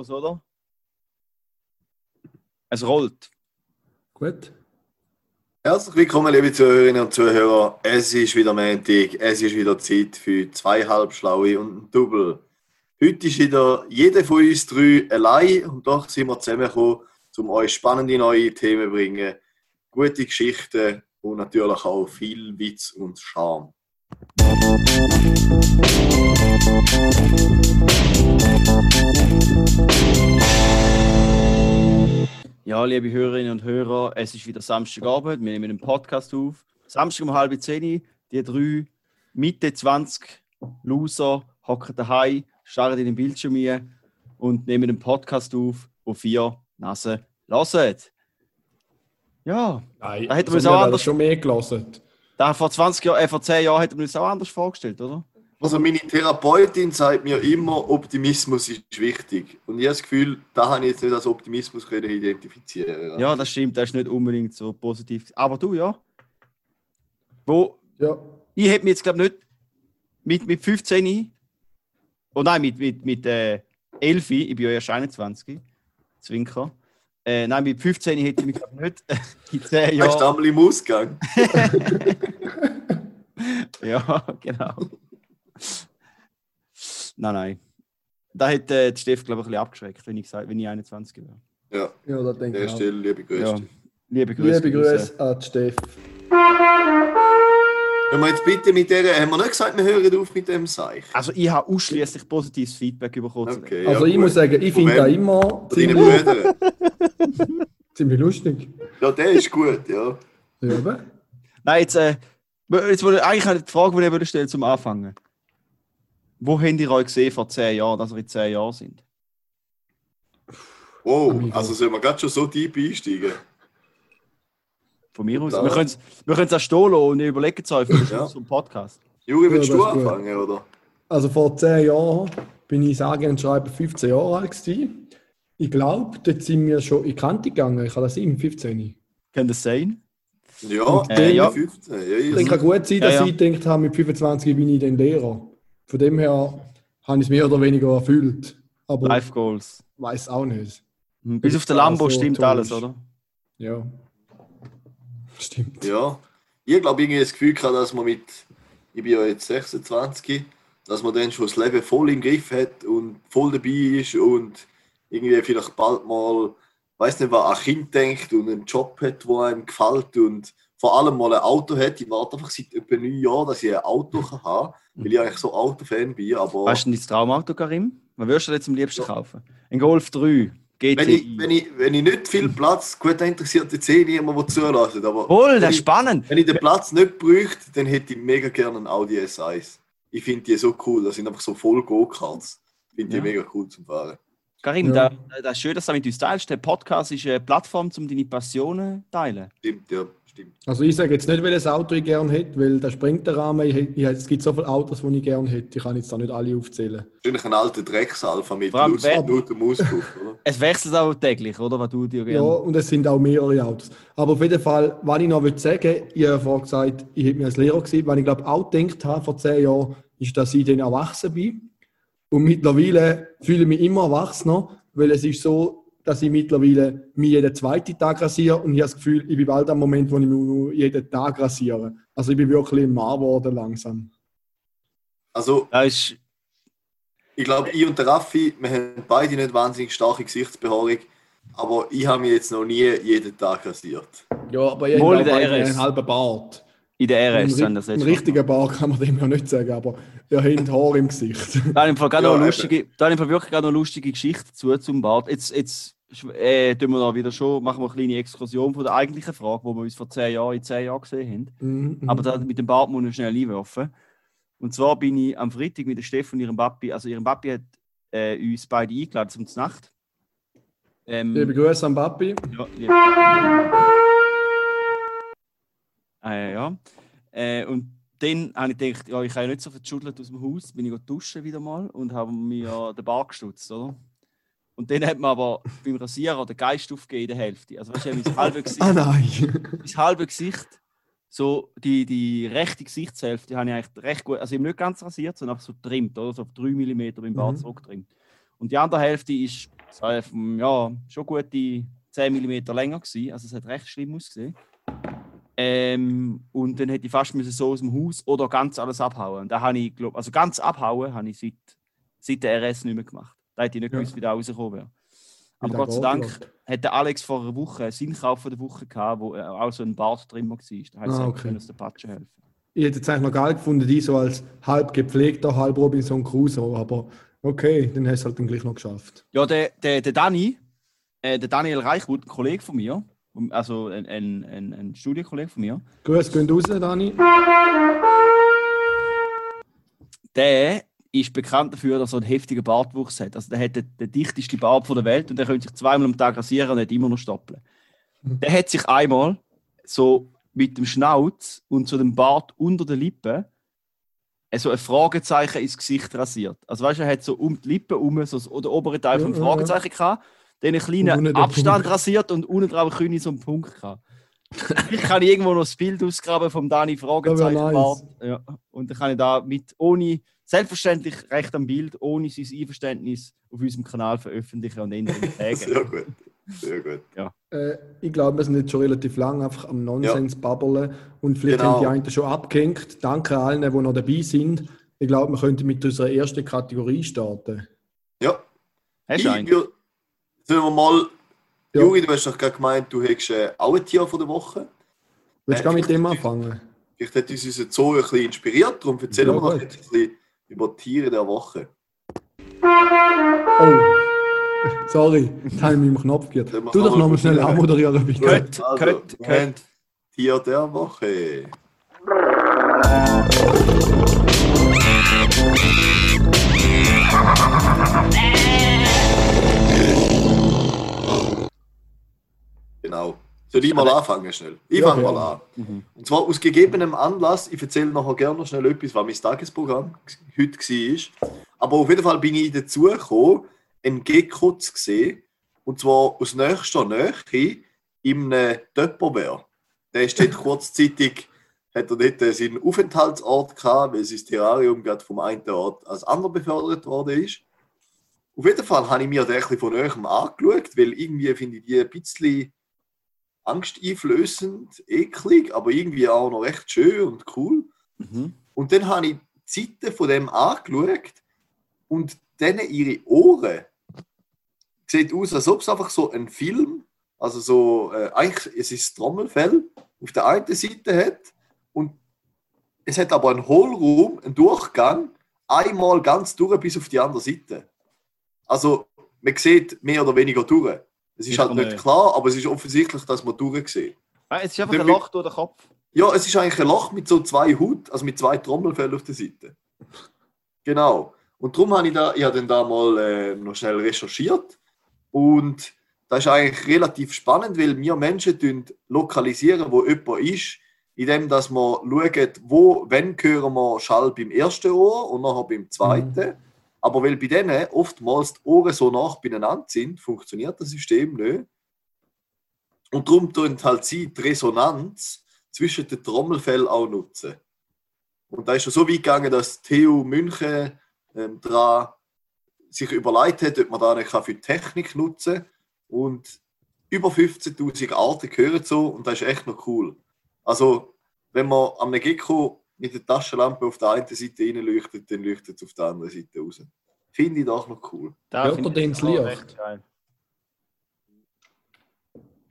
los, oder? Es rollt. Gut. Herzlich willkommen, liebe Zuhörerinnen und Zuhörer. Es ist wieder Montag, es ist wieder Zeit für zwei Halbschlaue und ein Double. Heute ist wieder jeder von uns drei allein und doch sind wir zusammengekommen, um euch spannende neue Themen zu bringen, gute Geschichten und natürlich auch viel Witz und Charme. Ja, liebe Hörerinnen und Hörer, es ist wieder Samstagabend. Wir nehmen einen Podcast auf. Samstag um halb zehn. Die drei Mitte 20 Loser hocken daheim, starren in den Bildschirm ein und nehmen einen Podcast auf, wo vier Nasen hören. Ja, Nein, Da hätten wir also es auch wir haben anders- schon mehr gelassen. da vor 20 Jahren, äh, vor 10 Jahren hätten wir uns auch anders vorgestellt, oder? Also meine Therapeutin sagt mir immer, Optimismus ist wichtig. Und ich habe das Gefühl, da habe ich jetzt nicht als Optimismus können identifizieren. Ja, das stimmt, das ist nicht unbedingt so positiv. Aber du, ja. Wo, Ja. ich hätte mir jetzt, glaube ich, nicht mit, mit 15, oh nein, mit, mit, mit äh, 11, ich bin ja erst 21, Zwinker. Äh, nein, mit 15 hätte ich mich, glaube ich, nicht in 10 Weißt du, Jahren. einmal im Ausgang? Ja, genau. Nein, nein. Da hätte äh, die Steff, glaube ich, ein bisschen abgeschreckt, wenn ich, gesagt, wenn ich 21 wäre. Ja, Ja, da an denke der ich auch. Stelle liebe Grüße. Ja, liebe Grüße. Liebe Grüße an die Steff. Wenn wir jetzt bitte mit der, haben wir nicht gesagt, wir hören auf mit dem Seich? Also ich habe ausschließlich positives Feedback bekommen. Okay, Also ja, ich gut. muss sagen, ich finde da immer Von deinen ziemlich, lustig. Ja, der ist gut, ja. Ja. Nein, jetzt, äh, jetzt wollte eigentlich eine Frage, die ich würde stellen zum Anfangen. Wo habt ihr euch gesehen vor 10 Jahren, dass wir in 10 Jahren sind? Wow, Amigo. also sollen wir gerade schon so deep einsteigen? Von mir aus. Da- Wir können es wir können's auch stehen lassen und überlegen es euch für Ja. Vom Podcast. Juri, willst Ja, du ist gut. anfangen, oder? Also vor 10 Jahren bin ich sage und schreibe 15 Jahre alt gewesen. Ich glaube, dort sind wir schon in die Kante gegangen. Ich habe das im 15. Kann das sein? Ja, Äh, ja. 15. Ja, denke, kann gut sein, dass Ja, ja. ich gedacht habe, mit 25 bin ich dann Lehrer. Von dem her habe ich es mehr oder weniger erfüllt. Aber Life Goals. weiß auch nicht. Hm, Bis auf den Lambo so stimmt alles, ist. oder? Ja. Stimmt. Ja, ich glaube, irgendwie das Gefühl gehabt, dass man mit, ich bin ja jetzt 26, dass man dann schon das Leben voll im Griff hat und voll dabei ist und irgendwie vielleicht bald mal, weiß nicht, was an ein Kind denkt und einen Job hat, der einem gefällt und vor allem mal ein Auto hat. Ich warte einfach seit etwa neun Jahren, dass ich ein Auto kann haben kann, weil ich eigentlich so Autofan bin, aber Weißt du denn dein Traumauto, Karim? Was würdest du dir jetzt am liebsten kaufen? Ein Golf 3, GTI. wenn ich, wenn, ich, wenn ich nicht viel Platz, gut, da interessiert jetzt eh niemand, der zulassen, aber Voll, das ist spannend. Wenn ich den Platz nicht bräuchte, dann hätte ich mega gerne einen Audi S1. Ich finde die so cool, das sind einfach so voll Go-Karts. Ich finde die Ja. mega cool zum Fahren. Karim, Ja. da, das ist schön, dass du mit uns teilst. Der Podcast ist eine Plattform, um deine Passionen zu teilen. Stimmt, ja, stimmt. Also ich sage jetzt nicht, welches Auto ich gerne hätte, weil das springt der Rahmen. Ich, ich, es gibt so viele Autos, die ich gerne hätte. Ich kann jetzt da nicht alle aufzählen. Wahrscheinlich ein alter Drecksalfa mit dem Auspuff, oder? Es wechselt auch täglich, oder? Was du dir Ja, gerne. und es sind auch mehrere Autos. Aber auf jeden Fall, was ich noch will sagen ich habe vorhin gesagt, ich hätte mir als Lehrer gesehen, weil ich glaube auch gedacht habe vor zehn Jahren, ist, dass ich dann erwachsen bin. Und mittlerweile fühle ich mich immer erwachsener, weil es ist so, dass ich mittlerweile mich jeden zweiten Tag rasiere und ich habe das Gefühl, ich bin bald am Moment, wo ich mich nur jeden Tag rasiere. Also ich bin wirklich ein Mann geworden langsam. Also, ich glaube, ich und der Raffi, wir haben beide nicht wahnsinnig starke Gesichtsbehaarung, aber ich habe mich jetzt noch nie jeden Tag rasiert. Ja, aber ich habe einen halben Bart. In der Ein, RS ri- haben das ein jetzt richtiger Bart kann man dem ja nicht sagen, aber er hat Haar im Gesicht. Da habe ich gerade Ja, noch lustige, da habe ich im Fall wirklich gerade noch eine lustige Geschichte dazu zum Bart. Jetzt, jetzt äh, tun wir da wieder schon, machen wir eine kleine Exkursion von der eigentlichen Frage, wo wir uns vor zehn Jahren in zehn Jahren gesehen haben. Mhm, Aber da, mit dem Bart muss ich schnell einwerfen. Und zwar bin ich am Freitag mit der Steff und ihrem Papi, also ihrem Papi hat äh, uns beide eingeladen zum Nacht. Ähm, Liebe Grüße an Papi. ja, liebe- äh, ja. Äh, und dann habe ich gedacht, ja, ich kann ja nicht so verschüttelt aus dem Haus, bin ich duschen wieder mal und habe mir den Bart gestutzt, oder? Und dann hat man aber beim Rasierer den Geist aufgegeben in der Hälfte. Also weißt du, mein halbe Gesicht, Ah nein. mein halbe Gesicht, so die, die rechte Gesichtshälfte habe ich eigentlich recht gut, also eben nicht ganz rasiert, sondern einfach so trimmt, oder? So auf 3 mm beim Bart Mhm. zurücktrimmt. Und die andere Hälfte ist ja, schon gute 10 mm länger gewesen, also es hat recht schlimm ausgesehen. Ähm, und dann hätte ich fast müssen so aus dem Haus oder ganz alles abhauen. Und da habe ich, glaub, also ganz abhauen habe ich seit, seit der RS nicht mehr gemacht. Da hätte ich nicht Ja. gewusst, wie der rausgekommen wäre. Aber Gott sei Dank geht, hat der Alex vor einer Woche seinen Kauf der Woche gehabt, wo äh, auch so ein Bart drin war. Da hat Ah, es okay. aus der Patsche helfen. Ich hätte es eigentlich noch geil gefunden, die so als halb gepflegter, halb Robinson Crusoe, aber okay, dann hast du es halt dann gleich noch geschafft. Ja, der, der, der Dani, äh, der Daniel Reichwood, ein Kollege von mir, also ein, ein, ein, ein Studienkollege von mir, Grüß gehen raus, Dani. der ist bekannt dafür, dass er einen heftigen Bartwuchs hat. Also der hat den, den dichtesten Bart von der Welt und der könnte sich zweimal am Tag rasieren und hat immer noch stoppeln. Der hat sich einmal so mit dem Schnauz und so dem Bart unter den Lippen äh, so ein Fragezeichen ins Gesicht rasiert. Also weißt du, er hat so um die Lippen herum so den oberen Teil Ja, vom ja, ja. Fragezeichen gehabt, unten kleinen den Abstand rasiert und unten drauf einen so einen Punkt gehabt. ich kann irgendwo noch das Bild ausgraben vom Dani Fragezeichen nice. Ja. Und dann kann ich da mit ohne selbstverständlich recht am Bild, ohne sein Einverständnis auf unserem Kanal veröffentlichen und ändern. Sehr gut. Sehr gut. Äh, ich glaube, wir sind jetzt schon relativ lang einfach am Nonsens babbeln und vielleicht Genau. haben die einen schon abgehängt. Danke allen, die noch dabei sind. Ich glaube, wir könnten mit unserer ersten Kategorie starten. Ja. Hast Ich du einen? Sollen wir mal. Ja. Juri, du hast doch gerade gemeint, du hättest äh, auch ein Tier von der Woche. Willst du Äh, gar mit dem anfangen? Vielleicht hat uns unser Zoo ein bisschen inspiriert, darum erzählen Ja, wir noch ein bisschen über Tiere der Woche. Oh, sorry, da habe ich mich im Knopf gehört. Du doch mal nochmal schnell anmoderieren, bitte. Cut, Also, wir cut. haben Tier der Woche. Genau. Soll ich mal anfangen schnell? Ich Ja, fange mal an. Mhm. Und zwar aus gegebenem Anlass, ich erzähle nachher gerne noch schnell etwas, was mein Tagesprogramm heute war. Aber auf jeden Fall bin ich dazu gekommen, einen Gecko zu sehen. Und zwar aus nächster Nähe einem Töpperwehr. Der dort kurzzeitig, hat er dort äh, seinen Aufenthaltsort gehabt, weil sein Terrarium gerade vom einen Ort als anderen befördert worden ist. Auf jeden Fall habe ich mir den ein bisschen von näherem angeschaut, weil irgendwie finde ich die ein bisschen angsteinflößend, eklig, aber irgendwie auch noch recht schön und cool. Mhm. Und dann habe ich die Seite von dem angeschaut und dann ihre Ohren sieht aus, als ob es einfach so ein Film, also so, äh, eigentlich es ist Trommelfell, auf der einen Seite hat und es hat aber einen Hohlraum, einen Durchgang, einmal ganz durch bis auf die andere Seite. Also man sieht mehr oder weniger durch. Es ist halt nicht klar, aber es ist offensichtlich, dass man durch sieht. Ah, es ist einfach ein Loch durch den Kopf. Ja, es ist eigentlich ein Loch mit so zwei Hut, also mit zwei Trommelfellen auf der Seite. Genau. Und darum habe ich da, ich habe dann da mal äh, noch schnell recherchiert. Und das ist eigentlich relativ spannend, weil wir Menschen lokalisieren, wo jemand ist, indem dass wir schauen, wo, wenn hören wir Schall beim ersten Ohr und nachher beim zweiten. Aber weil bei denen oftmals die Ohren so nah beieinander sind, funktioniert das System nicht. Und darum tun halt sie die Resonanz zwischen den Trommelfell auch nutzen. Und da ist schon so weit gegangen, dass TU München ähm, dran sich überlegt hat, ob man da nicht für die Technik nutzen kann. Und über 15.000 Arten gehören so und das ist echt noch cool. Also, wenn man am Gecko mit der Taschenlampe auf der einen Seite reinleuchtet, dann leuchtet es auf der anderen Seite raus. Finde ich doch noch cool. Da Hört ihr den ins auch Licht?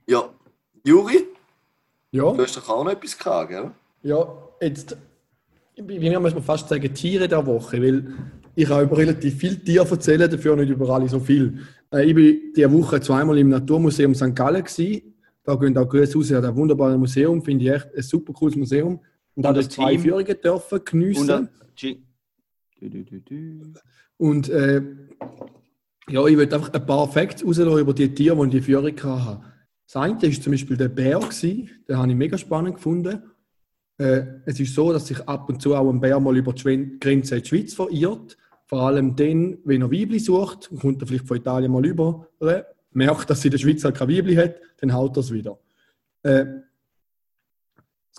Ja, Juri, Ja. du hast doch auch noch etwas gehabt, gell? Ja, jetzt, ich bin ja, muss man fast sagen, Tiere der Woche, weil ich habe über relativ viele Tiere erzählen, dafür nicht über alle so viel. Äh, ich bin diese Woche zweimal im Naturmuseum St. Gallen gewesen. Da gehen auch Grüße raus an das wunderbare Museum, finde ich echt ein super cooles Museum. Und habe das dort zwei Team? Führungen dürfen geniessen. Und. Und äh, ja, ich will einfach ein paar Facts rauslassen über die Tiere, die die Führung hatte. Das eine war zum Beispiel der Bär, gewesen. den habe ich mega spannend gefunden. Äh, es ist so, dass sich ab und zu auch ein Bär mal über die Grenze in die Schweiz verirrt. Vor allem dann, wenn er Weibli sucht, und kommt er vielleicht von Italien mal über, merkt, dass sie in der Schweiz halt kein Weibli hat, dann haut er es wieder. Äh,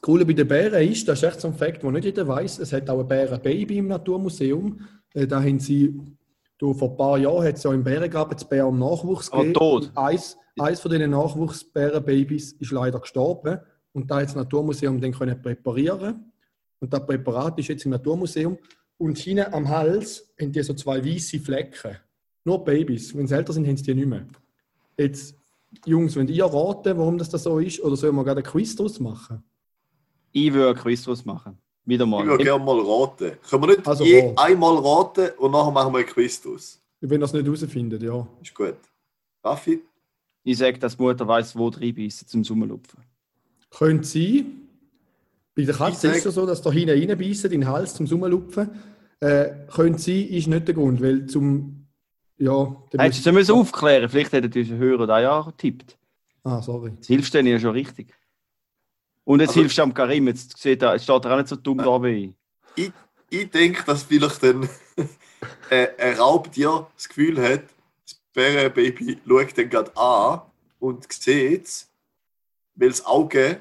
das Coole bei den Bären ist, das ist echt so ein Fakt, den nicht jeder weiß, es hat auch ein Bärenbaby im Naturmuseum. Äh, da haben sie Du, vor ein paar Jahren hat es ja im Bärengraben das Bären Nachwuchs Aber tot. Und Eins, eins von diesen Nachwuchsbärenbabys ist leider gestorben. Und da hat das Naturmuseum den können präparieren. Und das Präparat ist jetzt im Naturmuseum. Und hinten am Hals haben die so zwei weiße Flecken. Nur Babys. Wenn sie älter sind, haben sie die nicht mehr. Jetzt, Jungs, wenn ihr raten, warum das, das so ist, oder sollen wir gerade einen Quiz draus machen? Ich würde einen Quiz draus machen. Wieder Ich mal. würde gerne mal raten. Können wir nicht Also, je wo? einmal raten und nachher machen wir ein Quiz draus? Wenn ihr es nicht herausfindet, ja. Ist gut. Raffi? Ich sage, dass die Mutter weiß, wo drin beißen zum Sommerlupfen. Könnte sein. Bei der Katze Ich ist es ja so, dass da hinten reinbeissen, in den Hals zum Summenlupfen. Äh, könnte sein, ist nicht der Grund, weil zum. Ja. der Hättest du müssen aufklären Vielleicht hätte unsere Hörer da ja getippt. Ah, sorry. Das hilft denen ja schon richtig. Und jetzt Also- hilfst du am Karim. Jetzt, er, steht er auch nicht so dumm da wie ich. Ich denke, dass vielleicht ein, äh, ein Raubtier das Gefühl hat, das Bärenbaby schaut den gerade an und sieht es, weil das Auge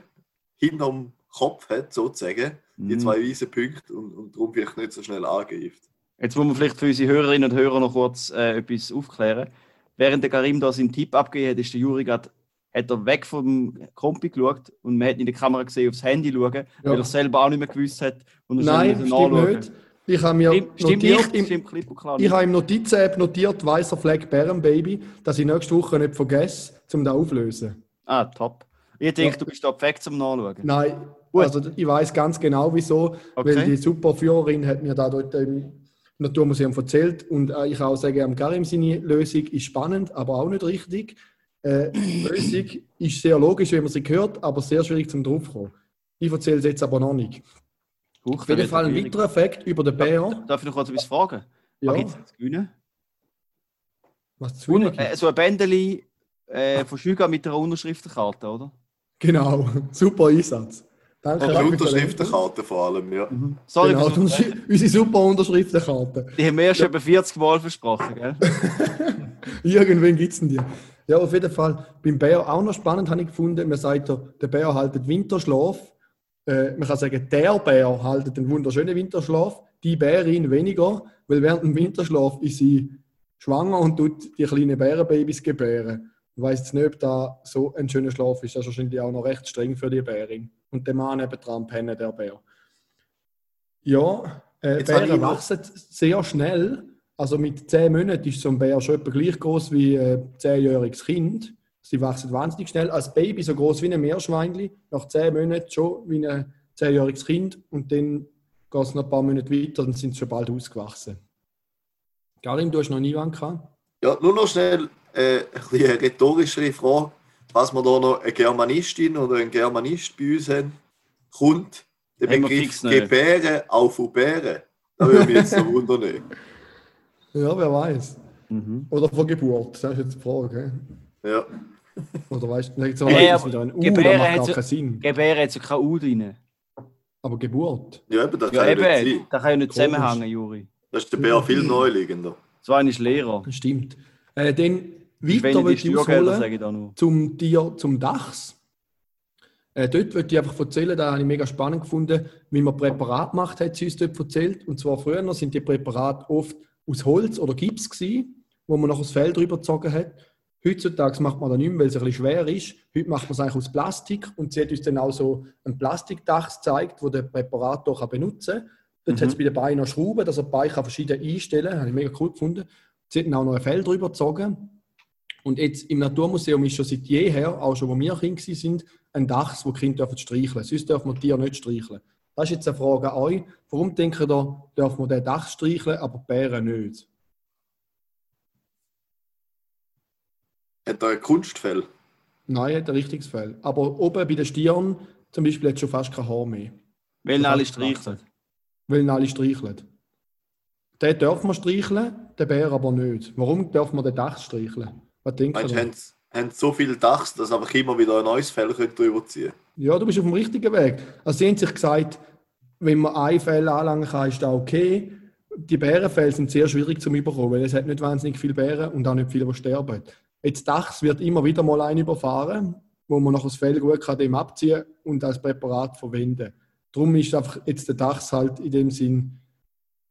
hinterm Kopf hat, sozusagen, die Mhm. zwei weißen Punkte und, und darum vielleicht nicht so schnell angreift. Jetzt muss man vielleicht für unsere Hörerinnen und Hörer noch kurz äh, etwas aufklären. Während der Karim da seinen Tipp abgegeben hat, ist der Juri gerade hat er weg vom Kompi geschaut und man hat in der Kamera gesehen, aufs Handy schauen, weil er selber auch nicht mehr gewusst hat. Und Nein, stimmt nachschauen. nicht. Ich habe mir Stimmt, stimmt notiert, nicht, im, stimmt klipp und klar ich habe im Notizen-App notiert, weißer Fleck Bärenbaby, dass ich nächste Woche nicht vergesse, um das aufzulösen. Ah, top. Ich denke, Ja. du bist da perfekt zum Nachschauen. Nein, Gut. also ich weiß ganz genau wieso, weil Okay. die super Führerin hat mir da dort im Naturmuseum erzählt und äh, ich kann auch sagen, am Karim seine Lösung ist spannend, aber auch nicht richtig. Äh, die Lösung ist sehr logisch, wenn man sie hört, aber sehr schwierig zum draufkommen. Ich erzähle es jetzt aber noch nicht. Huch, Auf jeden Fall ein weiterer Effekt über den. Bär. Darf ich noch kurz etwas fragen? Ja, Was gibt es zu gewinnen? was zu tun äh, so ein Bändeli äh, von Schüga mit einer Unterschriftenkarte, oder? Genau, super Einsatz. Danke. Den Unterschriftenkarte vor allem, ja. Sorry, Genau, für die so- Unterschri- unsere super Unterschriftenkarte. die haben mir erst etwa 40 Mal versprochen, gell? Irgendwann gibt es die. Ja, auf jeden Fall. Beim Bär auch noch spannend habe ich gefunden. Man sagt, der Bär haltet Winterschlaf. Äh, man kann sagen, der Bär haltet einen wunderschönen Winterschlaf, die Bärin weniger, weil während dem Winterschlaf ist sie schwanger und tut die kleinen Bärenbabys gebären. Ich weiß jetzt nicht, ob da so ein schöner Schlaf ist. Das ist wahrscheinlich auch noch recht streng für die Bärin. Und der Mann nebendran pennen, der Bär. Ja, äh, Bären wachsen sehr schnell. Also mit 10 Monaten ist so ein Bär schon etwa gleich groß wie ein 10-jähriges Kind. Sie wachsen wahnsinnig schnell. Als Baby so groß wie ein Meerschweinchen. Nach 10 Monaten schon wie ein 10-jähriges Kind. Und dann geht es noch ein paar Monate weiter, dann sind sie schon bald ausgewachsen. Karim, du hast noch nie einen gehabt? Ja, nur noch schnell äh, eine rhetorischere Frage. Was wir da noch eine Germanistin oder einen Germanist bei uns haben, kommt der Begriff. Gebären von Bären. Da würde mich jetzt so wundern. Nicht. Ja, wer weiß. Mhm. Oder von Geburt, das ist jetzt die Frage. Ja. Oder weißt du, jetzt aber wieder ein U, Gebären das macht gar so- keinen Sinn. Gebären hat so kein U drin. Aber Geburt. ja, eben, das Ja, kann ja nicht eben, sein. da kann ja nicht zusammenhängen, Juri. Das ist der Bär viel neuliegender. So einer ist Lehrer. Das stimmt. Äh, dann Das weiter die ich ausholen. sage ich da nur. zum Tier, zum Dachs. Äh, dort würde ich einfach erzählen, da habe ich mega spannend gefunden, wie man Präparat macht, hat sie uns dort erzählt. Und zwar früher sind die Präparate oft aus Holz oder Gips gewesen, wo man noch das Fell drüber gezogen hat. Heutzutage macht man das nicht mehr, weil es ein bisschen schwer ist. Heute macht man es eigentlich aus Plastik und sie hat uns dann auch so ein Plastikdachs gezeigt, wo der Präparator kann benutzen kann. Dort Mhm. hat es bei den Beinen Schrauben, dass er die Beine verschieden einstellen kann. Habe ich mega cool gefunden. Sie hat dann auch noch ein Fell drüber gezogen. Und jetzt im Naturmuseum ist schon seit jeher, auch schon wo wir Kinder waren, ein Dachs, wo Kinder dürfen streicheln Sonst dürfen wir die Tiere nicht streicheln. Das ist jetzt eine Frage an euch. Warum denken ihr, dürfen wir den Dachs streicheln, aber die Bären nicht? Hat er ein Kunstfell? Nein, hat ein richtiges Fell. Aber oben bei den Stirn zum Beispiel hat es schon fast kein Haar mehr. Weil Das alle streicheln. Weil alle streicheln. Den dürfen wir streicheln, den Bär aber nicht. Warum dürfen wir den Dachs streicheln? Was denkt Meinst ihr? haben, sie- haben so viele Dachs, dass einfach immer wieder ein neues Fell können drüber ziehen Ja, du bist auf dem richtigen Weg. Also sie haben sich gesagt, wenn man ein Fell anlangen kann, ist das okay. Die Bärenfälle sind sehr schwierig zu überkommen, weil es hat nicht wahnsinnig viele Bären und auch nicht viele, die sterben. Jetzt Dachs wird immer wieder mal ein überfahren, wo man noch das Fell gut kann dem abziehen und als Präparat verwenden. Darum ist einfach jetzt der Dachs halt in dem Sinn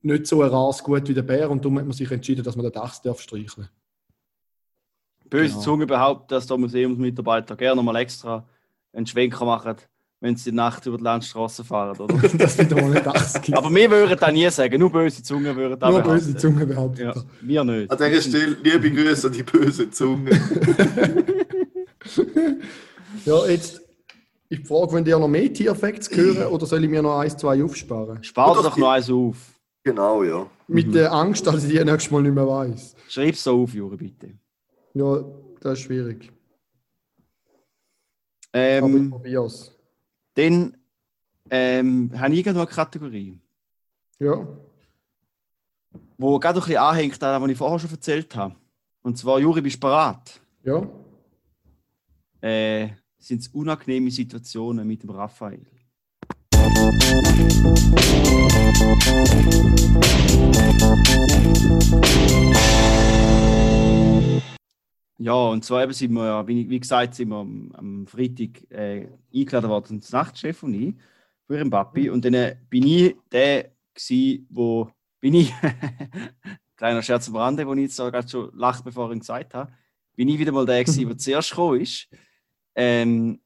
nicht so ein rares Gut wie der Bär und darum hat man sich entschieden, dass man den Dachs darf streicheln. Böse Genau. Zunge behauptet, dass der Museumsmitarbeiter gerne mal extra einen Schwenker machen, wenn sie die Nacht über die Landstraße fahren, oder? dass es wieder mal Dachs gibt. Aber wir würden das nie sagen, nur böse Zungen würden das Nur behaupten. böse Zunge behauptet. Ja, das. wir nicht. An dieser Stelle liebe Grüße an die böse Zunge. Ja, jetzt ist die Frage, wenn ihr noch mehr Tierfacts hören oder soll ich mir noch eins, zwei aufsparen? Spart doch das noch eins auf. Genau, ja. Mit der Angst, dass ich die nächstes Mal nicht mehr weiß. Schreib's so auf, Juri, bitte. Ja, das ist schwierig. Ähm, probier's. dann ähm, habe ich noch eine Kategorie, Ja. wo gerade ein bisschen anhängt an das, was ich vorher schon erzählt habe. Und zwar, Juri, bist du bereit? Ja. Äh, sind es unangenehme Situationen mit dem Raphael? Ja, und zwar eben sind wir ja, wie, wie gesagt, sind wir am, am Freitag äh, eingeladen worden, das Nachtchef und ich, für ihren Papi. Und dann äh, bin ich der gsi, wo, bin ich, kleiner Scherz am Rande, wo ich jetzt gerade schon lacht, bevor ich ihn gesagt habe, bin ich wieder mal der gsi, der zuerst gekommen ist. Ähm,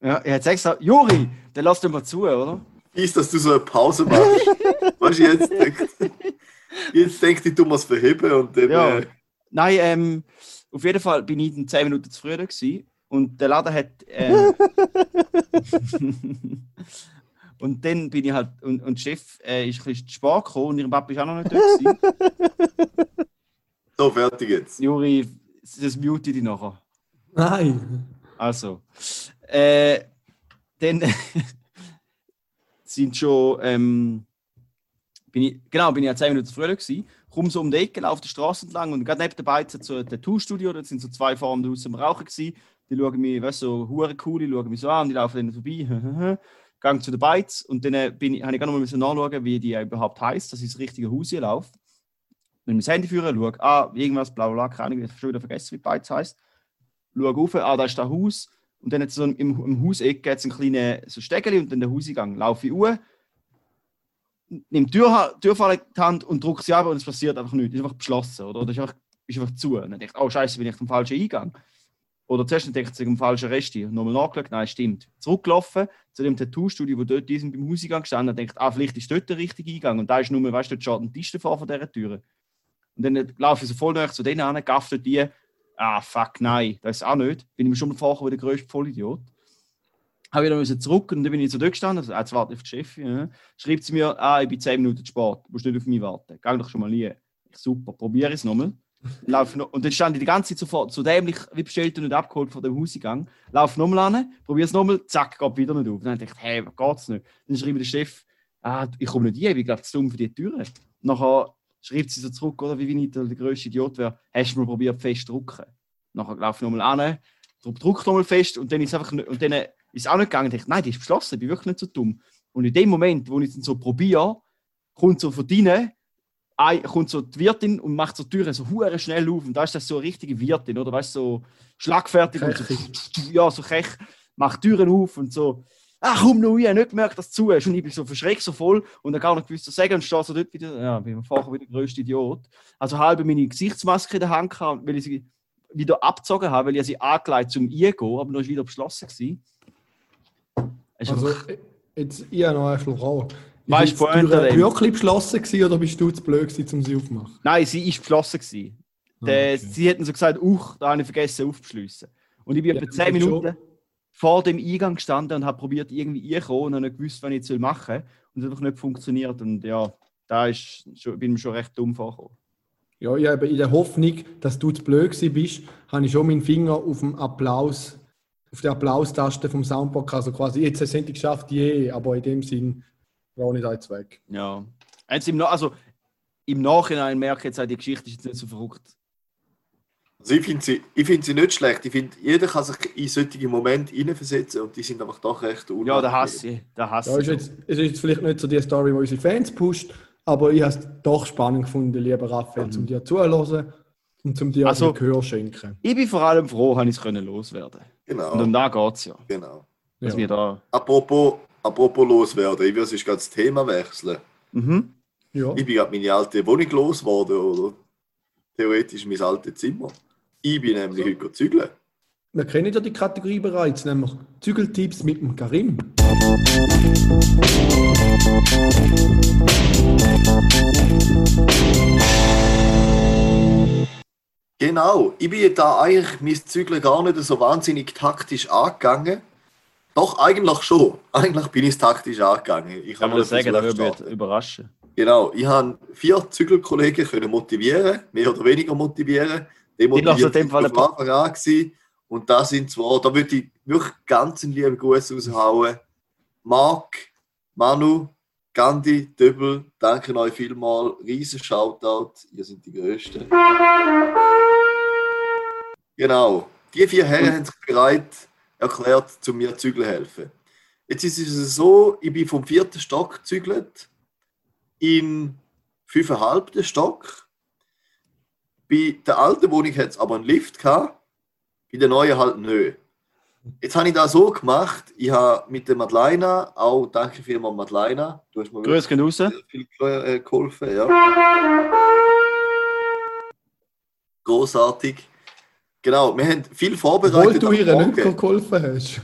ja, er hat gesagt, Juri, dann lass dir mal zu, oder? Ist, dass du so eine Pause machst. weißt du, jetzt denkt, jetzt denkt ich, du musst verheben und dann. Ja. Äh, Nein, ähm, auf jeden Fall bin ich dann 10 Minuten zu früh gewesen und der Laden hat. Ähm, und dann bin ich halt. Und, und der Chef äh, ist ein bisschen zu spät gekommen und ihr Papa ist auch noch nicht da. Gewesen. so, fertig jetzt. Juri, das mute ich dich nachher. Nein. Also. Äh, dann sind schon. Ähm, bin ich, genau, bin ich ja 10 Minuten zu früh gewesen. Komm so um die Ecke, laufe die Straße entlang und gerade neben der Beiz hat so ein Tattoo-Studio, da sind so zwei Frauen draußen am Rauchen gewesen. Die schauen mich, weißt du, so hure cool, die schauen mich so an, die laufen dann vorbei. Gang zu der Beiz und dann äh, bin ich, habe ich noch mal nachschauen, wie die überhaupt heißt, dass ich das richtige Haus hier laufe. Wenn ich mein Handy führe, schaue, ah, irgendwas, bla bla bla, keine Ahnung, ich habe schon wieder vergessen, wie die Beiz heißt. Schaue rauf, ah, da ist das Haus. Und dann hat so im, im Hauseck gibt's einen kleinen so Stegeli und dann der Hauseingang. Laufe ich uhr, nehme die Tür, Türfalle in die Hand und drücke sie ab und es passiert einfach nichts. Es ist einfach beschlossen, oder? Das ist einfach, ist einfach zu. Und dann denke ich, oh Scheiße, bin ich am falschen Eingang. Oder zuerst denke ich, ich am falschen Resti. Nochmal nachgeschaut, nein, stimmt. Zurückgelaufen zu dem Tattoo-Studio, wo dort die sind beim Hauseingang gestanden, denke ah, vielleicht ist dort der richtige Eingang. Und da ist nur, weißt du, dort steht ein Tisch davor von dieser Tür. Und dann laufe ich so voll nach zu denen an, gaffe dort die, ah, fuck, nein, das ist auch nicht. Bin ich mir schon vorher wie der grösste Vollidiot. Habe wieder müssen zurück und dann bin ich so dort gestanden, also, jetzt warte ich auf die Chefin. Ja. Schreibt sie mir, ah, ich bin 10 Minuten zu spät, du musst nicht auf mich warten. Geh doch schon mal nie. Ich, super, probiere es nochmal. Und dann stand ich die ganze Zeit sofort, so dämlich wie bestellt und nicht abgeholt von dem Hauseingang. Lauf nochmal an, probiere es nochmal, zack, geht wieder nicht auf. Dann dachte ich, hey, geht's nicht? Dann schreibt der Chef, ah, ich komme nicht rein, ich gerade zu dumm für die Türen. Nachher schreibt sie so zurück, oder wie wenn ich der grösste Idiot wäre, hast du mal probiert fest zu drücken. Nachher laufe ich nochmal an, drück nochmal fest und dann ist es einfach nicht, und dann ist es auch nicht gegangen. Ich dachte, nein, die ist beschlossen, ich bin wirklich nicht so dumm. Und in dem Moment, wo ich es dann so probiere, kommt so von drinnen, kommt so die Wirtin und macht so die Türen so hure schnell auf. Und da ist das so eine richtige Wirtin, oder? Weißt du, so schlagfertig und so, ja, so kech, macht Türen auf und so, ach komm noch rein, nicht gemerkt, dass es zu ist. Und ich bin so verschreckt, so voll und dann gar nicht gewusst, was sagen und stehe so dort wieder, ja, bin vorher wieder der grösste Idiot. Also halb meine Gesichtsmaske in der Hand gehabt, weil ich sie wieder abgezogen habe, weil ich sie angelegt zum Eingehen, aber noch wieder beschlossen gewesen. Also, einfach- äh, jetzt, ich habe noch eine Frage. Weißt Ist du, denn? wirklich beschlossen gewesen, oder bist du zu blöd gewesen, um sie aufzumachen? Nein, sie ist beschlossen gewesen. Ah, okay. Sie hätten so gesagt, uch, da habe ich vergessen aufzuschliessen. Und ich bin Ja, etwa das 10 ist schon- Minuten vor dem Eingang gestanden und habe probiert, irgendwie reinzukommen und habe nicht gewusst, was ich jetzt machen soll. Und es hat einfach nicht funktioniert. Und ja, da ist schon, bin ich schon recht dumm vorgekommen. Ja, ich habe in der Hoffnung, dass du zu blöd bist, habe ich schon meinen Finger auf dem Applaus, auf der Applaustaste vom Soundboard, also quasi, jetzt sind die geschafft, je, aber in dem Sinn war nicht eins weg. Ja. Eins im, also, im Nachhinein merke ich jetzt, auch, die Geschichte ist jetzt nicht so verrückt. Also ich finde sie, ich find sie nicht schlecht. Ich finde, jeder kann sich in solche Momente hineinversetzen und die sind einfach doch recht unangenehm. Ja, da hasse ich. Da hasse Ja, ist jetzt, es ist jetzt vielleicht nicht so die Story, die unsere Fans pusht, aber ich habe es doch spannend gefunden, lieber Raphael, zum dir zuzuhören und zum dir Also- also, Gehör schenken. Ich bin vor allem froh, dass ich es können loswerden Genau, Und um da geht es ja. genau. Dass Ja. wir da. Apropos apropos loswerden, ich würde sonst gerade das Thema wechseln. Mhm. Ja. Ich bin gerade meine alte Wohnung losgeworden, oder? Theoretisch mein altes Zimmer. Ich bin nämlich heute zügeln. Wir kennen ja die Kategorie bereits, nämlich Zügeltipps mit dem Karim. Genau, ich bin da eigentlich mein Zügeln gar nicht so wahnsinnig taktisch angegangen. Doch, eigentlich schon. Eigentlich bin ich es taktisch angegangen. Ich Kann man das sagen, das würde mich überraschen. Genau, ich habe vier Zügelkollegen können motivieren, mehr oder weniger motivieren. Die lassen in dem Fall von Anfang an gewesen. Und da sind zwar, da würde ich wirklich ganz einen lieben Gruß raushauen. Marc, Manu, Gandhi, Döbel, danke euch vielmal. Riesen Shoutout, ihr seid die Größten. Genau, die vier Herren haben sich bereit erklärt, zu mir zügeln helfen. Jetzt ist es so, ich bin vom vierten Stock gezügelt in fünfeinhalbten Stock. Bei der alten Wohnung hat es aber einen Lift gehabt, bei der neuen halt nö. Jetzt habe ich das so gemacht, ich habe mit der Madeleine, auch danke vielmals Madeleine, du hast mir Grüß gehen raus. viel äh, geholfen, ja. Großartig. Genau, wir haben viel Obwohl vorbereitet. du am ihr nicht geholfen hast.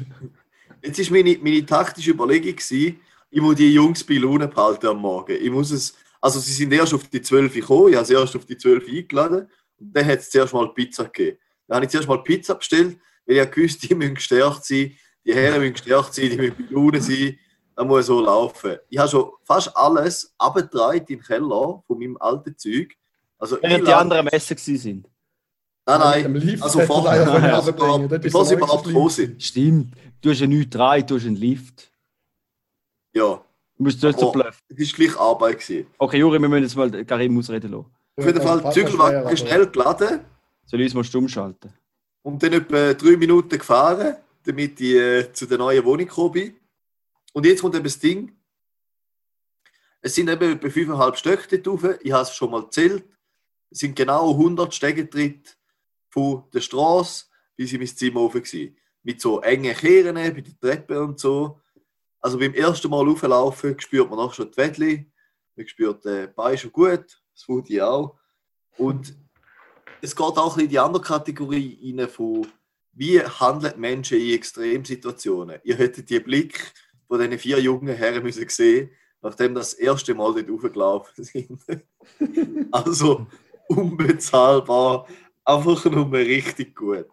Jetzt ist meine, meine taktische Überlegung gewesen, ich muss die Jungs bei Laune behalten am Morgen. Ich muss es, also sie sind erst auf die 12 gekommen, ich habe sie erst auf die 12 eingeladen und dann hat es zuerst mal Pizza gegeben. Dann habe ich zuerst mal Pizza bestellt, weil ich gewusst, die müssen gestärkt sein, die Herren müssen gestärkt sein, die müssen Laune sein, das muss so laufen. Ich habe schon fast alles abgetragen in den Keller von meinem alten Zeug. Also Während die anderen am Essen gewesen sind. Nein, Im nein, also er vorher, also bevor sie überhaupt gekommen sind. Stimmt. Du hast ja nichts rein, du hast einen Lift. Ja, Du musst nicht so bluffen. es war gleich Arbeit. Gewesen. Okay, Juri, wir müssen jetzt mal Karim ausreden lassen. Auf jeden Fall Zügelwagen schnell geladen Soll ich uns mal stumm schalten? und dann etwa drei Minuten gefahren, damit ich äh, zu der neuen Wohnung gekommen bin. Und jetzt kommt eben das Ding. Es sind eben etwa fünfeinhalb Stöcke dort rauf. Ich habe es schon mal gezählt. Es sind genau 100 Stegentritte von der Straße bis in mein Zimmer rauf. gewesen. Mit so engen Kehren bei der Treppe und so. Also beim ersten Mal rauflaufen spürt man auch schon die Wettli. Man spürt den Bein schon gut, das Foodie auch. Und es geht auch in die andere Kategorie rein von, wie handeln Menschen in Extremsituationen. Ihr hättet den Blick von diesen vier jungen Herren müssen sehen, nachdem das erste Mal dort hochgelaufen sind. also unbezahlbar, einfach nur richtig gut.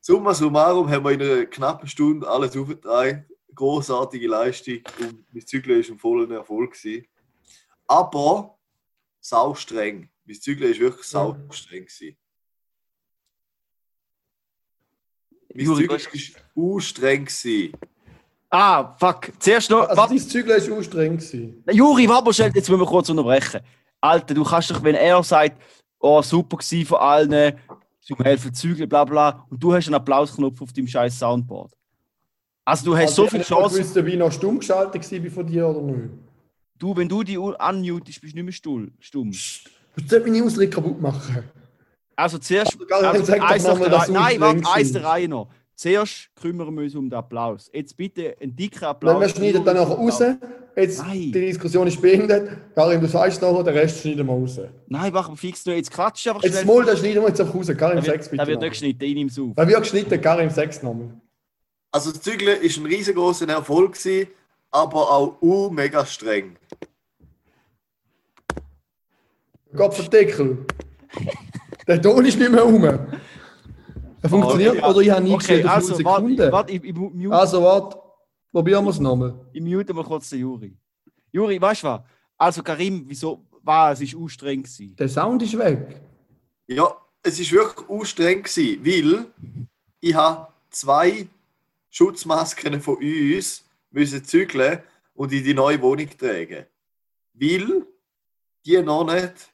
Summa summarum haben wir in einer knappen Stunde alles aufgetragen. Großartige Leistung und mein Zügel war ein voller Erfolg. Gewesen. Aber sau streng. Mein Zügel war wirklich sau streng. Gewesen. Mein Juri, Zügel du war auch streng. Gewesen. Ah, fuck. Zuerst noch. Also dein Zügel war streng. gewesen. Juri, warte schnell, jetzt müssen wir kurz unterbrechen. Alter, du kannst doch, wenn er sagt, oh, super gewesen von allen, zum Helfen zügeln, bla bla, und du hast einen Applausknopf auf deinem scheiß Soundboard. Also du hast Also so viele Chancen. gewusst, ob ich noch stumm geschaltet war von dir oder nicht. Du, wenn du die unmutest, bist du nicht mehr stumm. stumm. Du sollst meine Ausrede kaputt machen. Also zuerst. Also, doch eins nach der Reihe. Nein, warte, eins der Reihe noch. Zuerst kümmern wir uns um den Applaus. Jetzt bitte einen dicken Wenn Applaus. wir schneiden dann nachher raus. Jetzt, Nein. die Diskussion ist beendet. Karin, du sagst nachher, den Rest schneiden wir raus. Nein, mach fix nur. Jetzt klatsch einfach Jetzt schnell. mal, den schneiden wir jetzt einfach raus. Sechs wird, bitte. da wird noch. nicht geschnitten, ich nehme es auf. Da wird geschnitten, Karin, sechs nochmal. Also das Zügeln war ein riesengroßer Erfolg, gewesen, aber auch uh, mega streng. Gott verdeckel. Der Ton ist nicht mehr rum. Er funktioniert Okay, ja. oder ich habe nie Okay, gesehen, also, Sekunden. warte, ich, ich, mute, Also, warte. Probieren wir es nochmal. ich mute mal kurz den Juri. Juri, weißt du was? Also, Karim, wieso war es ist streng gewesen? Der Sound ist weg. Ja, es war wirklich streng, gewesen, weil ich habe zwei Schutzmasken von uns müssen zügeln und in die neue Wohnung tragen. Weil die noch nicht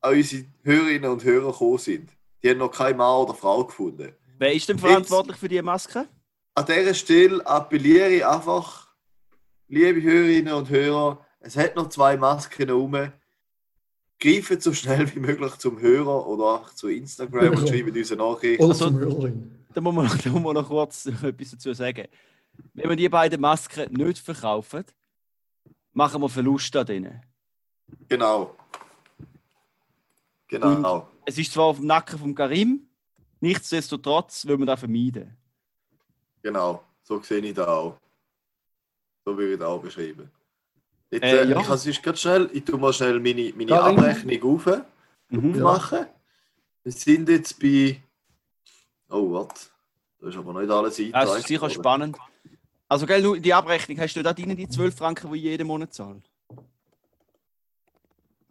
an unsere Hörerinnen und Hörer gekommen sind. Die haben noch keine Mann oder Frau gefunden. Wer ist denn verantwortlich für die Maske? An dieser Stelle appelliere ich einfach, liebe Hörerinnen und Hörer, es hat noch zwei Masken herum. Greifen so schnell wie möglich zum Hörer oder auch zu Instagram und schreiben uns eine Nachricht. Oder Also- zum Hörerin. Da muss man, noch- da muss man noch kurz etwas dazu sagen. wenn wir die beiden Masken nicht verkaufen, machen wir Verlust an denen. Genau. Genau. Es ist zwar auf dem Nacken von Karim, nichtsdestotrotz will man das vermeiden. Genau. So sehe ich das auch. So würde ich das auch beschreiben. Jetzt, Äh, äh, ja. Ich kann sonst grad schnell, ich tue mal schnell meine, meine? Abrechnung auf, Mhm. machen. Wir sind jetzt bei. Oh, was? Da ist aber nicht alles Das eingetragen. ist sicher spannend. Also, gell, die Abrechnung, hast du da drin die 12 Franken, die ich jeden Monat zahle?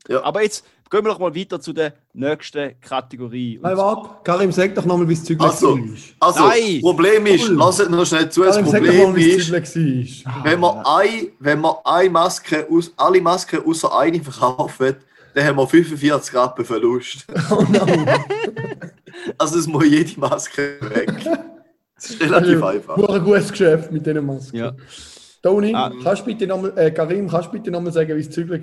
Ja. Aber jetzt gehen wir doch mal weiter zu der nächsten Kategorie. Hey, warte, Karim, sag doch nochmal, wie das Zeug Also, ist. Also, Nein! Problem ist, Cool. lasst noch schnell zu, das Karim, sag doch Problem mal, das ist, war. wenn wir, ein, wenn wir eine Maske, aus, alle Masken außer eine verkaufen, dann haben wir 45 Rappen Verlust. Oh nein. Also es muss jede Maske weg. Das ist relativ einfach. Nur ein gutes Geschäft mit diesen Masken. Ja. Toni, Ah. kannst du bitte nochmal, äh, Karim, kannst du bitte nochmal sagen, wie das Zeug war?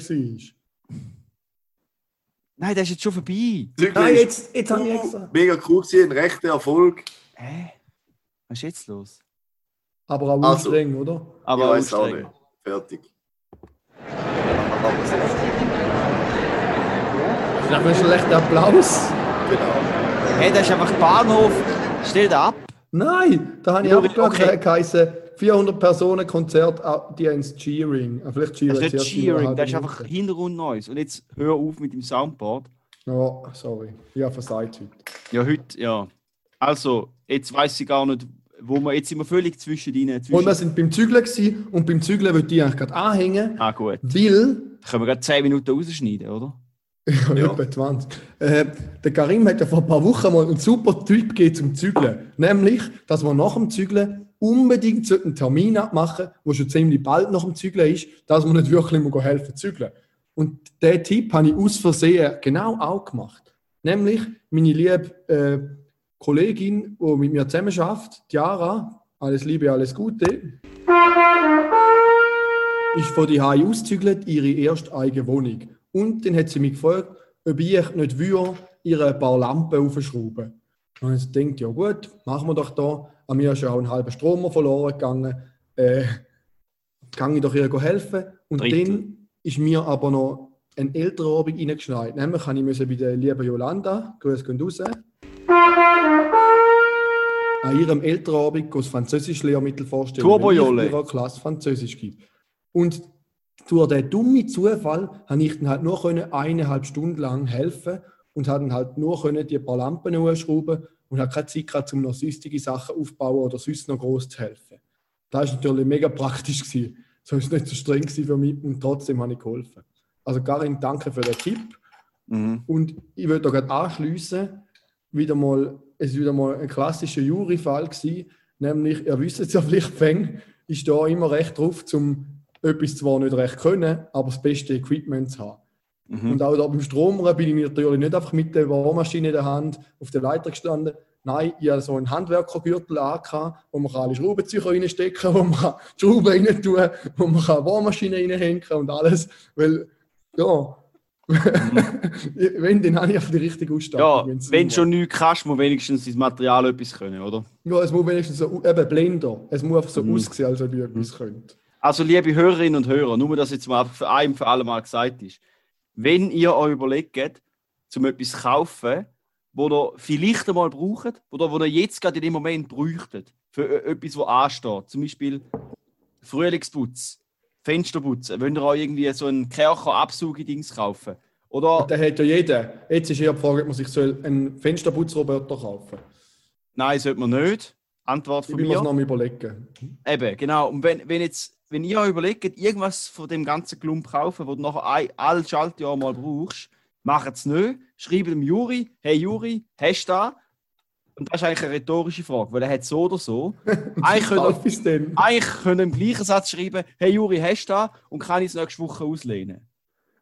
Nein, der ist jetzt schon vorbei. Zügel Nein, jetzt, jetzt habe ich extra. Mega cool gewesen, ein rechter Erfolg. Hä? Was ist jetzt los? Aber auch Also. streng, oder? Aber ich weiß auch nicht. Fertig. Vielleicht ein schlechter Applaus. Genau. Hey, das ist einfach Bahnhof. Stell da ab. Nein, da habe ich auch okay. geheißen, 400 Personen Konzert, ah, die haben Cheering. Ah, Vielleicht Cheering. Das ist nicht Cheering, das ist einfach Hintergrund Neues. Und jetzt hör auf mit dem Soundboard. Ja, sorry. Habe versagt heute. Ja, heute, ja. Also, jetzt weiß ich gar nicht, wo wir. Jetzt sind wir völlig zwischen ihnen. Und wir Zwischen... sind beim Zügeln gewesen, und beim Zügeln würde ich eigentlich gerade anhängen, Ah, gut. weil Können wir gerade 10 Minuten rausschneiden, oder? Ja, Ja. etwa 20. Äh, der Karim hat ja vor ein paar Wochen mal einen super Typ gegeben zum Zügeln. Nämlich, dass wir nach dem Zügeln unbedingt einen Termin abmachen, wo schon ziemlich bald nach dem Zügeln ist, dass wir nicht wirklich mal helfen zügeln. Und diesen Tipp habe ich aus Versehen genau auch gemacht. Nämlich, meine liebe äh, Kollegin, die mit mir zusammen schafft, Tiara, alles Liebe, alles Gute, ist von die Hai auszügelt ihre erste eigene Wohnung. Und dann hat sie mich gefragt, ob ich nicht würde, ihr ein paar Lampen aufschrauben. Und ich denkt ja gut, machen wir doch da. An mir ist ja auch ein halber Stromer verloren gegangen. Äh, kann ich doch ihr helfen. Und Drittel. dann ist mir aber noch ein älterer Abend reingeschneit. Nämlich kann ich müssen bei der lieben Jolanda, Grüße gehen raus, an ihrem älteren Abend das Französisch-Lehrmittel vorstellen. In ihrer Klasse Französisch gibt. Und durch den dummen Zufall habe ich dann halt nur können eineinhalb Stunden lang helfen und habe dann halt nur können die paar Lampen hochschrauben und habe keine Zeit gehabt, um noch sonstige Sachen aufzubauen oder sonst noch groß zu helfen. Das war natürlich mega praktisch. Gewesen. So ist es nicht so streng gewesen für mich und trotzdem habe ich geholfen. Also Karin, danke für den Tipp. Mhm. Und ich würde da gerade anschließen, wieder mal, es war wieder mal ein klassischer Juryfall gewesen, nämlich, ihr wisst es ja vielleicht, Feng ist da immer recht drauf, um etwas zwar nicht recht können, aber das beste Equipment zu haben. Mhm. Und auch da beim Stromer bin ich natürlich nicht einfach mit der Bohrmaschine in der Hand auf der Leiter gestanden. Nein, ich hatte so einen Handwerkergürtel angehabt, wo man alle Schraubenzieher reinstecken kann, wo man kann die Schrauben rein tun wo man kann Bohrmaschine reinhängen und alles. Weil, ja, wenn, dann habe ich einfach die richtige Ja, Ausstattung. wenn's wenn du schon nichts kannst, muss wenigstens das Material etwas können, oder? Ja, es muss wenigstens so, eben Blender. Es muss einfach so Mhm. aussehen, als ob ich etwas könnte. Also, liebe Hörerinnen und Hörer, nur dass jetzt mal für ein für alle Mal gesagt ist, wenn ihr euch überlegt, zum etwas zu kaufen, wo ihr vielleicht einmal braucht, oder wo ihr jetzt gerade in dem Moment bräuchtet, für e- etwas, was ansteht, zum Beispiel Frühlingsputz, Fensterputzen, wenn ihr euch irgendwie so einen Kercher-Absauge-Dings kaufen. Oder, Der hat ja jeder. Jetzt ist eher die Frage, ob man sich so einen Fensterputzroboter kaufen nein, sollte man nicht. Antwort Ich von will mir das mir. noch mal überlegen. Eben, genau. Und wenn, wenn, jetzt, wenn ihr euch überlegt, irgendwas von dem ganzen Klump kaufen, wo du nachher ein, alle Schaltjahre mal brauchst, macht es nicht. Schreibt dem Juri, hey Juri, hast du das? Und das ist eigentlich eine rhetorische Frage, weil er hat so oder so. Eigentlich können, eigentlich können im gleichen Satz schreiben, hey Juri, hast du das? Und kann ich es nächste Woche auslehnen.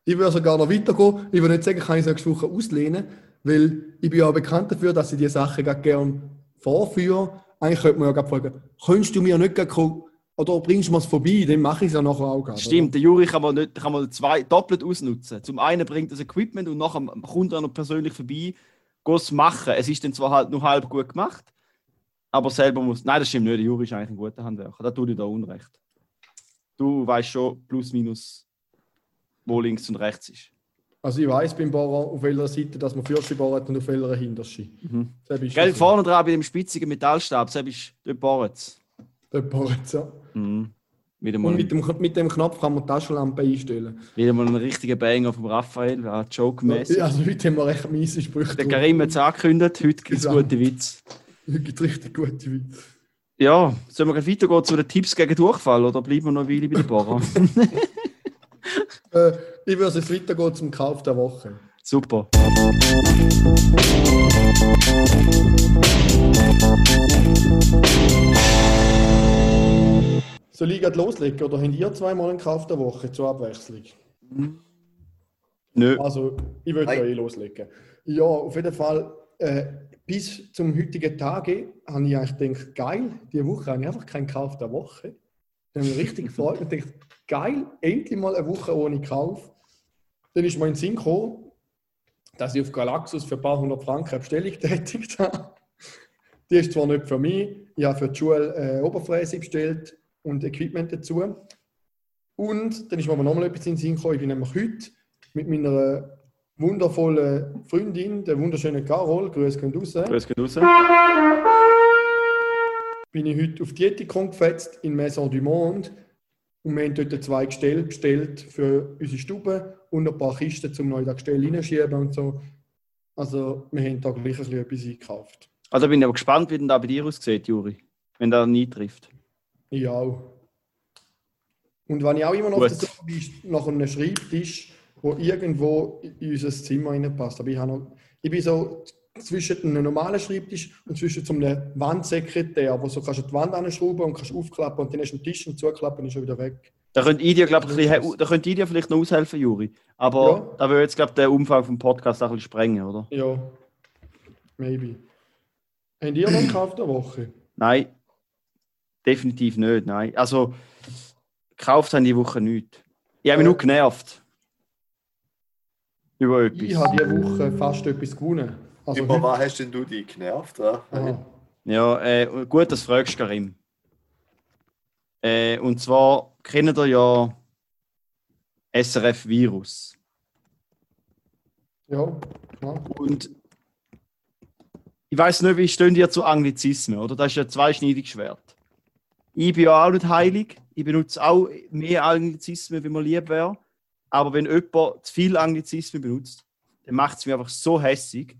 Ich würde sogar noch weitergehen. Ich würde nicht sagen, kann ich es nächste Woche auslehnen, weil ich bin ja bekannt dafür, dass ich die Sachen gerne vorführe. Eigentlich könnte man ja fragen, könntest du mir nicht gerade kommen, oder bringst du es vorbei, dann mache ich es ja nachher auch gerade. Stimmt, der Juri kann man, nicht, kann man zwei doppelt ausnutzen. Zum einen bringt das Equipment und nachher kommt er noch persönlich vorbei, geht es machen. Es ist dann zwar halt nur halb gut gemacht, aber selber muss. Nein, das stimmt nicht. Der Juri ist eigentlich ein guter Handwerker. Da tut ich da Unrecht. Du weißt schon plus minus, wo links und rechts ist. Also ich weiß beim Bohrer, auf welcher Seite dass man Fürsche bohrt und auf welcher hinterste. Mhm. Gell, vorne dran bei dem spitzigen Metallstab, das ist dort bohrt Dort bohrt ja. Mhm. Mal, Und mit dem, mit dem Knopf kann man die Taschenlampe einstellen. wieder mal einen richtigen Banger vom Raphael, war joke-mäßig. Ja, also heute haben wir recht miese Sprüche. Der. Karim hat es angekündigt, heute gibt es Ja. gute Witze. Heute gibt es richtig gute Witze. Ja, sollen wir weitergehen zu den Tipps gegen Durchfall oder bleiben wir noch eine Weile bei den Bohrer? Äh, ich würde jetzt weitergehen zum Kauf der Woche. Super. Soll ich gerade loslegen oder habt ihr zweimal einen Kauf der Woche zur Abwechslung? Nö. Also, ich würde ja eh loslegen. Ja, auf jeden Fall, äh, bis zum heutigen Tage habe ich eigentlich gedacht, geil, diese Woche habe ich einfach keinen Kauf der Woche. Ich habe mich richtig gefreut und gedacht, geil, endlich mal eine Woche ohne Kauf. Dann ist mir in den Sinn gekommen, dass ich auf Galaxus für ein paar hundert Franken eine Bestellung getätigt habe. Die ist zwar nicht für mich, ich habe für die Schule äh, Oberfräse bestellt und Equipment dazu. Und dann ist mir aber nochmal etwas in den Sinn gekommen, ich bin nämlich heute mit meiner wundervollen Freundin, der wunderschönen Carol, grüß gehen raus, Grüß geht raus. bin ich heute auf die Ethikon gefetzt in Maison du Monde und wir haben dort zwei Gestelle bestellt für unsere Stube und ein paar Kisten, um neu das Gestell reinschieben und so. Also wir haben da gleich ein bisschen etwas eingekauft. Also bin ich aber gespannt, wie denn da bei dir aussieht, Juri. Wenn der nie trifft. Ich auch. Und wenn ich auch immer noch Gut. auf der Suche bin, nach einem Schreibtisch, der irgendwo in unser Zimmer reinpasst. Aber ich, noch, ich bin so zwischen einem normalen Schreibtisch und zwischen so einem Wandsekretär, wo so kannst du die Wand anschrauben und kannst aufklappen und dann hast du einen Tisch und zuklappen und ist schon wieder weg. Da könnt ihr dir, glaube ich, bisschen- da könnt ihr dir vielleicht noch aushelfen, Juri. Aber Ja. da würde jetzt, glaube ich, der Umfang vom Podcast auch ein bisschen sprengen, oder? Ja, maybe. Habt ihr noch Kauf der Woche? Nein, definitiv nicht. Nein. Also, gekauft haben die Woche nichts. Ich habe mich nur genervt. Über etwas. Ich habe diese Woche fast etwas gewonnen. Also Über was hast denn du dich genervt? Ja? Aha. Ja, äh, gut, dass du fragst, Karim. Äh, und zwar kennt ihr ja SRF Virus. Ja, klar. Und ich weiß nicht, wie stehen ihr zu Anglizismen, oder? Das ist ja ein zweischneidiges Schwert. Ich bin ja auch nicht heilig. Ich benutze auch mehr Anglizismen, wie mir lieb wäre. Aber wenn jemand zu viel Anglizismen benutzt, dann macht es mich einfach so hässig.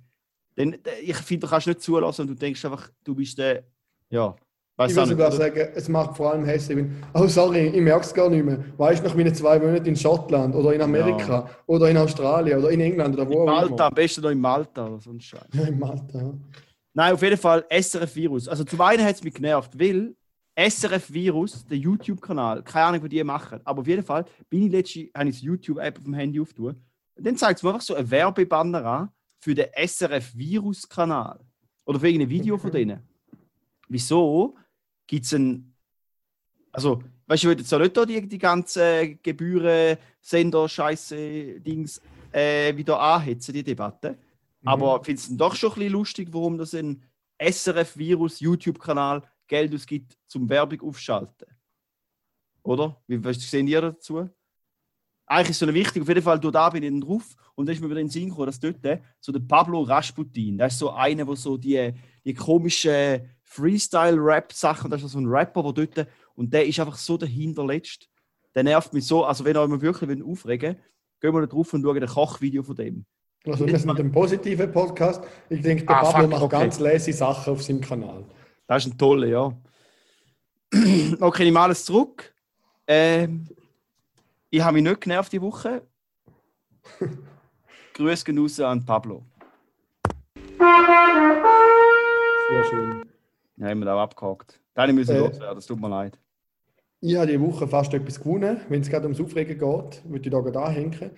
Denn äh, ich finde, du kannst nicht zulassen und du denkst einfach, du bist der. Ja, weiß Ich würde sogar sagen, es macht vor allem hässlich, wenn, oh sorry, ich merke es gar nicht mehr. Weißt du, nach meinen zwei Monaten in Schottland oder in Amerika oder in Australien oder in England oder wo In auch Malta, immer. am besten noch in Malta oder so ein Scheiß. Ja, in Malta. Ja. Nein, auf jeden Fall SRF-Virus. Also zum einen hat es mich genervt, weil SRF-Virus, der YouTube-Kanal, keine Ahnung, was die machen, aber auf jeden Fall bin ich letztens, habe ich YouTube-App auf dem Handy aufgetan und dann zeigt es mir einfach so ein Werbebanner an für den SRF-Virus-Kanal oder für irgendein Video von denen. Wieso gibt es ein... Also, weißt du, ich will jetzt auch nicht die, die ganzen Gebühren, Sender, Scheiße, Dings äh, wieder anhetzen, die Debatte. Aber findest du doch schon ein bisschen lustig, warum das ein SRF-Virus YouTube-Kanal Geld ausgibt, zum Werbung aufschalten? Oder? Wie was sehen ihr dazu? Eigentlich ist es so eine wichtig, auf jeden Fall, du da bin ich dann drauf und dann ist mir wieder in den Sinn gekommen, dass dort so der Pablo Rasputin, das ist so einer, der so die, die komischen Freestyle-Rap-Sachen, das ist so ein Rapper, der dort, und der ist einfach so dahinterletzt. Der nervt mich so, also wenn ihr euch wirklich wollt aufregen gehen wir da drauf und schauen ein Kochvideo von dem. Also wir sind ein positiver Podcast. Ich denke, der Ah, Pablo fuck, macht okay. ganz lazy Sachen auf seinem Kanal. Das ist ein toller, ja. okay, ich mache alles zurück. Ähm, ich habe mich nicht genervt die Woche. Grüße gehen raus an Pablo. Sehr schön. Ja, haben wir da auch abgehakt. Deine müssen Äh. loswerden, das tut mir leid. Ich habe diese Woche fast etwas gewonnen, wenn es gerade ums Aufregen geht, würde ich da gerade anhängen.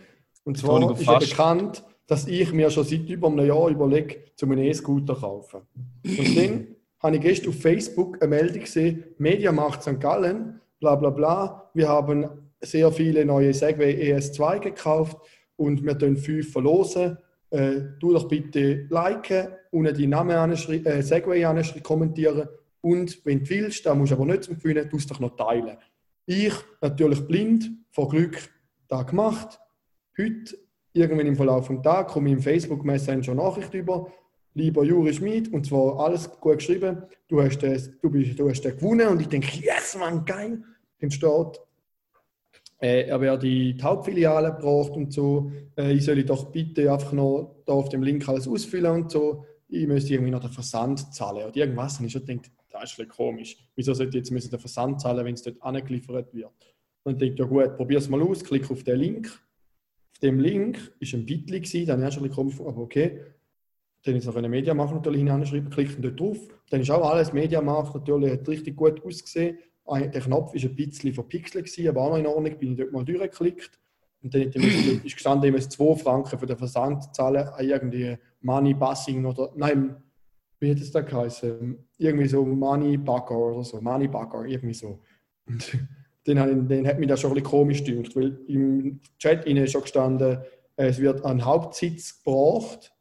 Und zwar Betonung ist ja bekannt, dass ich mir schon seit über einem Jahr überlege, zu einem E-Scooter zu kaufen. Und dann habe ich gestern auf Facebook eine Meldung gesehen, Mediamarkt St. Gallen, bla bla bla, wir haben sehr viele neue Segway ES2 gekauft und wir tun fünf verlosen. Äh, du doch bitte liken, unten die Namen äh, Segway anschrei- kommentieren und wenn du willst, dann musst du aber nicht zum Gewinnen, du doch noch teilen. Ich, natürlich blind, vor Glück, da gemacht. Heute, irgendwann im Verlauf des Tages, komme ich im Facebook Messenger Nachricht über, lieber Juri Schmid, und zwar alles gut geschrieben, du hast, das, du bist, du hast den gewonnen und ich denke, yes, man, geil. Dann steht, äh, er werde die Hauptfiliale gebracht und so, äh, ich soll doch bitte einfach noch da auf dem Link alles ausfüllen und so, ich müsste irgendwie noch den Versand zahlen oder irgendwas. Und ich schon gedacht, das ist ein komisch. Wieso sollte ich jetzt den Versand zahlen, wenn es dort angeliefert wird? Und ich dachte, ja gut, probier es mal aus, klick auf den Link. Auf dem Link war ein Bitli, dann ist ein bisschen komisch, aber okay. Dann ist noch eine Mediamarkt natürlich hineinschreiben, klickt dort drauf. Dann ist auch alles Mediamarkt natürlich, hat richtig gut ausgesehen. Der Knopf war ein bisschen verpixelt, aber auch noch in Ordnung, bin ich dort mal durchgeklickt. Und dann ist gestanden, ich muss 2 Franken für den Versand zahlen an irgendwie Money Bussing oder, nein, wie hat es da geheißen? Irgendwie so Money Bugger oder so, Money Bugger, irgendwie so. Und dann, dann hat mich das schon ein bisschen komisch gedacht, weil im Chat ist schon gestanden, es wird ein Hauptsitz gebracht.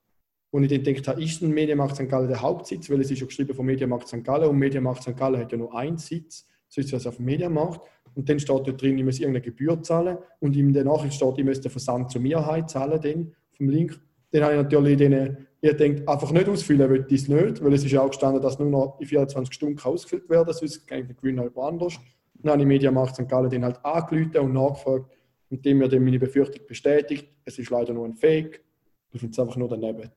Und ich dann gedacht ist ein Mediamarkt St. Gallen der Hauptsitz? Weil es ist schon geschrieben von Mediamarkt St. Gallen und Mediamarkt St. Gallen hat ja nur einen Sitz, so ist es auf dem Mediamarkt. Und dann steht dort drin, ich muss irgendeine Gebühr zahlen. Und in der Nachricht steht, ich muss den Versand zur Mehrheit zahlen, den, vom Link. Dann habe ich natürlich denen, ihr denkt, einfach nicht ausfüllen will ich nicht, weil es ist ja auch gestanden, dass nur noch in 24 Stunden ausgefüllt werden sonst ich den Gewinn halt woanders. Dann habe ich Mediamarkt St. Gallen den halt angerufen und nachgefragt und dem mir dann meine Befürchtung bestätigt. Es ist leider nur ein Fake. Ich finde es einfach nur daneben.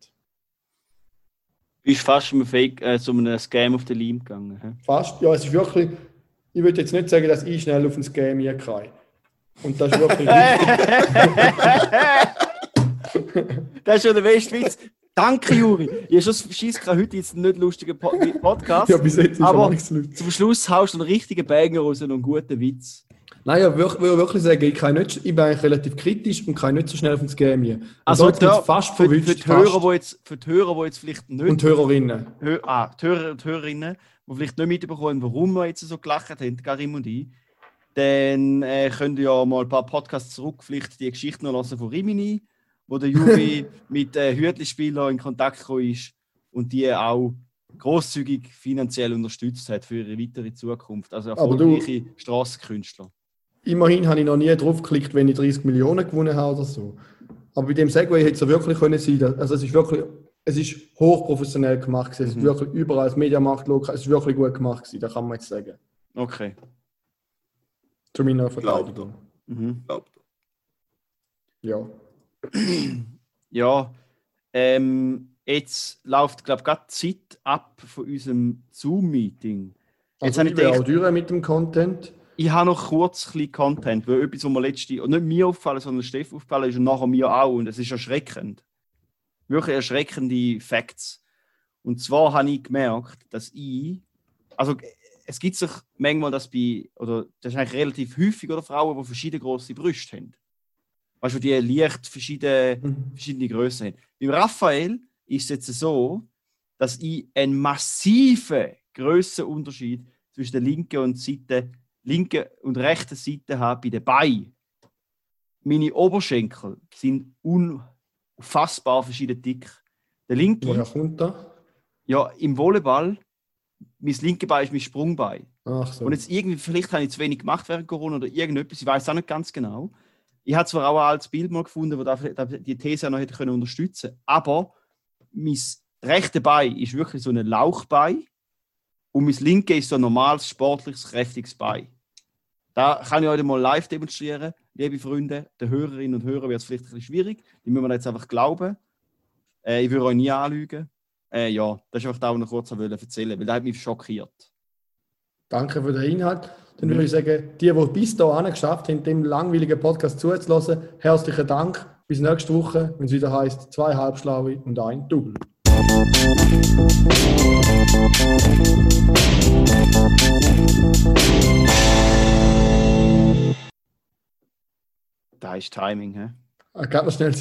Du bist fast mit Fake, äh, so einem Scam auf den Leim gegangen. He? Fast, ja, es ist wirklich, ich würde jetzt nicht sagen, dass ich schnell auf ein Scam hier kann. Und das ist wirklich Das ist schon der beste Witz. Danke, Juri. Ich habe schon Scheiss heute jetzt einen nicht lustigen Podcast. ja, bis jetzt ist aber nichts lustig. Zum Schluss haust du einen richtigen Banger raus und einen guten Witz. Nein, ich würde wirklich sagen, ich, kann nicht, ich bin eigentlich relativ kritisch und kann nicht so schnell auf das Game hier. Also da, fast für, für, die Hörer, wo jetzt, für die Hörer, die jetzt vielleicht nicht... Und Hörerinnen. Hör, ah, die Hörer und Hörerinnen, die vielleicht nicht mitbekommen, warum wir jetzt so gelacht haben, Karim und ich, dann äh, könnt ihr ja mal ein paar Podcasts zurück vielleicht die Geschichte noch lassen von Rimini wo der Juri mit äh, Hürtli-Spielern in Kontakt gekommen ist und die auch großzügig finanziell unterstützt hat für ihre weitere Zukunft. Also erfolgreiche Straßenkünstler. Immerhin habe ich noch nie drauf geklickt, wenn ich 30 Millionen gewonnen habe oder so. Aber bei dem Segway hätte es ja wirklich können sein Also es ist wirklich, es ist hochprofessionell gemacht gewesen. Es ist mhm. wirklich überall als Mediamarkt es ist wirklich gut gemacht gewesen, da kann man jetzt sagen. Okay. Zu meiner Verteidigung. Mhm. Glaubt. Ja. ja, ähm, jetzt läuft, glaube ich, gerade Zeit ab von unserem Zoom-Meeting. Jetzt also ich gedacht, auch mit dem Content. Ich habe noch kurz ein Content, weil etwas, was mir letzte, und nicht mir aufgefallen, sondern Steff aufgefallen ist und nachher mir auch. Und es ist erschreckend. Wirklich erschreckende Facts. Und zwar habe ich gemerkt, dass ich, also es gibt sich manchmal das bei, oder das ist eigentlich relativ häufig, oder Frauen, die verschiedene große Brüste haben weißt du, die leicht verschiedene, mhm. verschiedene Größen haben. Beim Raphael ist es jetzt so, dass ich einen massiven Grössenunterschied zwischen der linken und Seite, linken und rechten Seite habe bei den Beinen. Meine Oberschenkel sind unfassbar verschieden dick. Der linke. Woher kommt das? Ja, im Volleyball, mein linke Bein ist mein Sprungbein. Ach so. Und jetzt irgendwie, vielleicht habe ich zu wenig gemacht während Corona oder irgendetwas, ich weiß auch nicht ganz genau. Ich habe zwar auch ein altes Bild mal gefunden, das die These noch hätte können unterstützen können, aber mein rechte Bein ist wirklich so ein Lauchbein und mein linke ist so ein normales, sportliches, kräftiges Bein. Da kann ich heute mal live demonstrieren, liebe Freunde. Den Hörerinnen und Hörern wird es vielleicht ein bisschen schwierig. Die müssen wir jetzt einfach glauben. Äh, ich würde euch nie anlügen. Äh, ja, das ist einfach da, was ich noch kurz erzählen weil das hat mich schockiert. Danke für den Inhalt. Dann würde ich sagen, die, die bis dahin geschafft haben, dem langweiligen Podcast zuzulassen, herzlichen Dank. Bis nächste Woche, wenn es wieder heißt zwei Halbschlaue und ein Double. Da ist Timing, hä? Noch schnell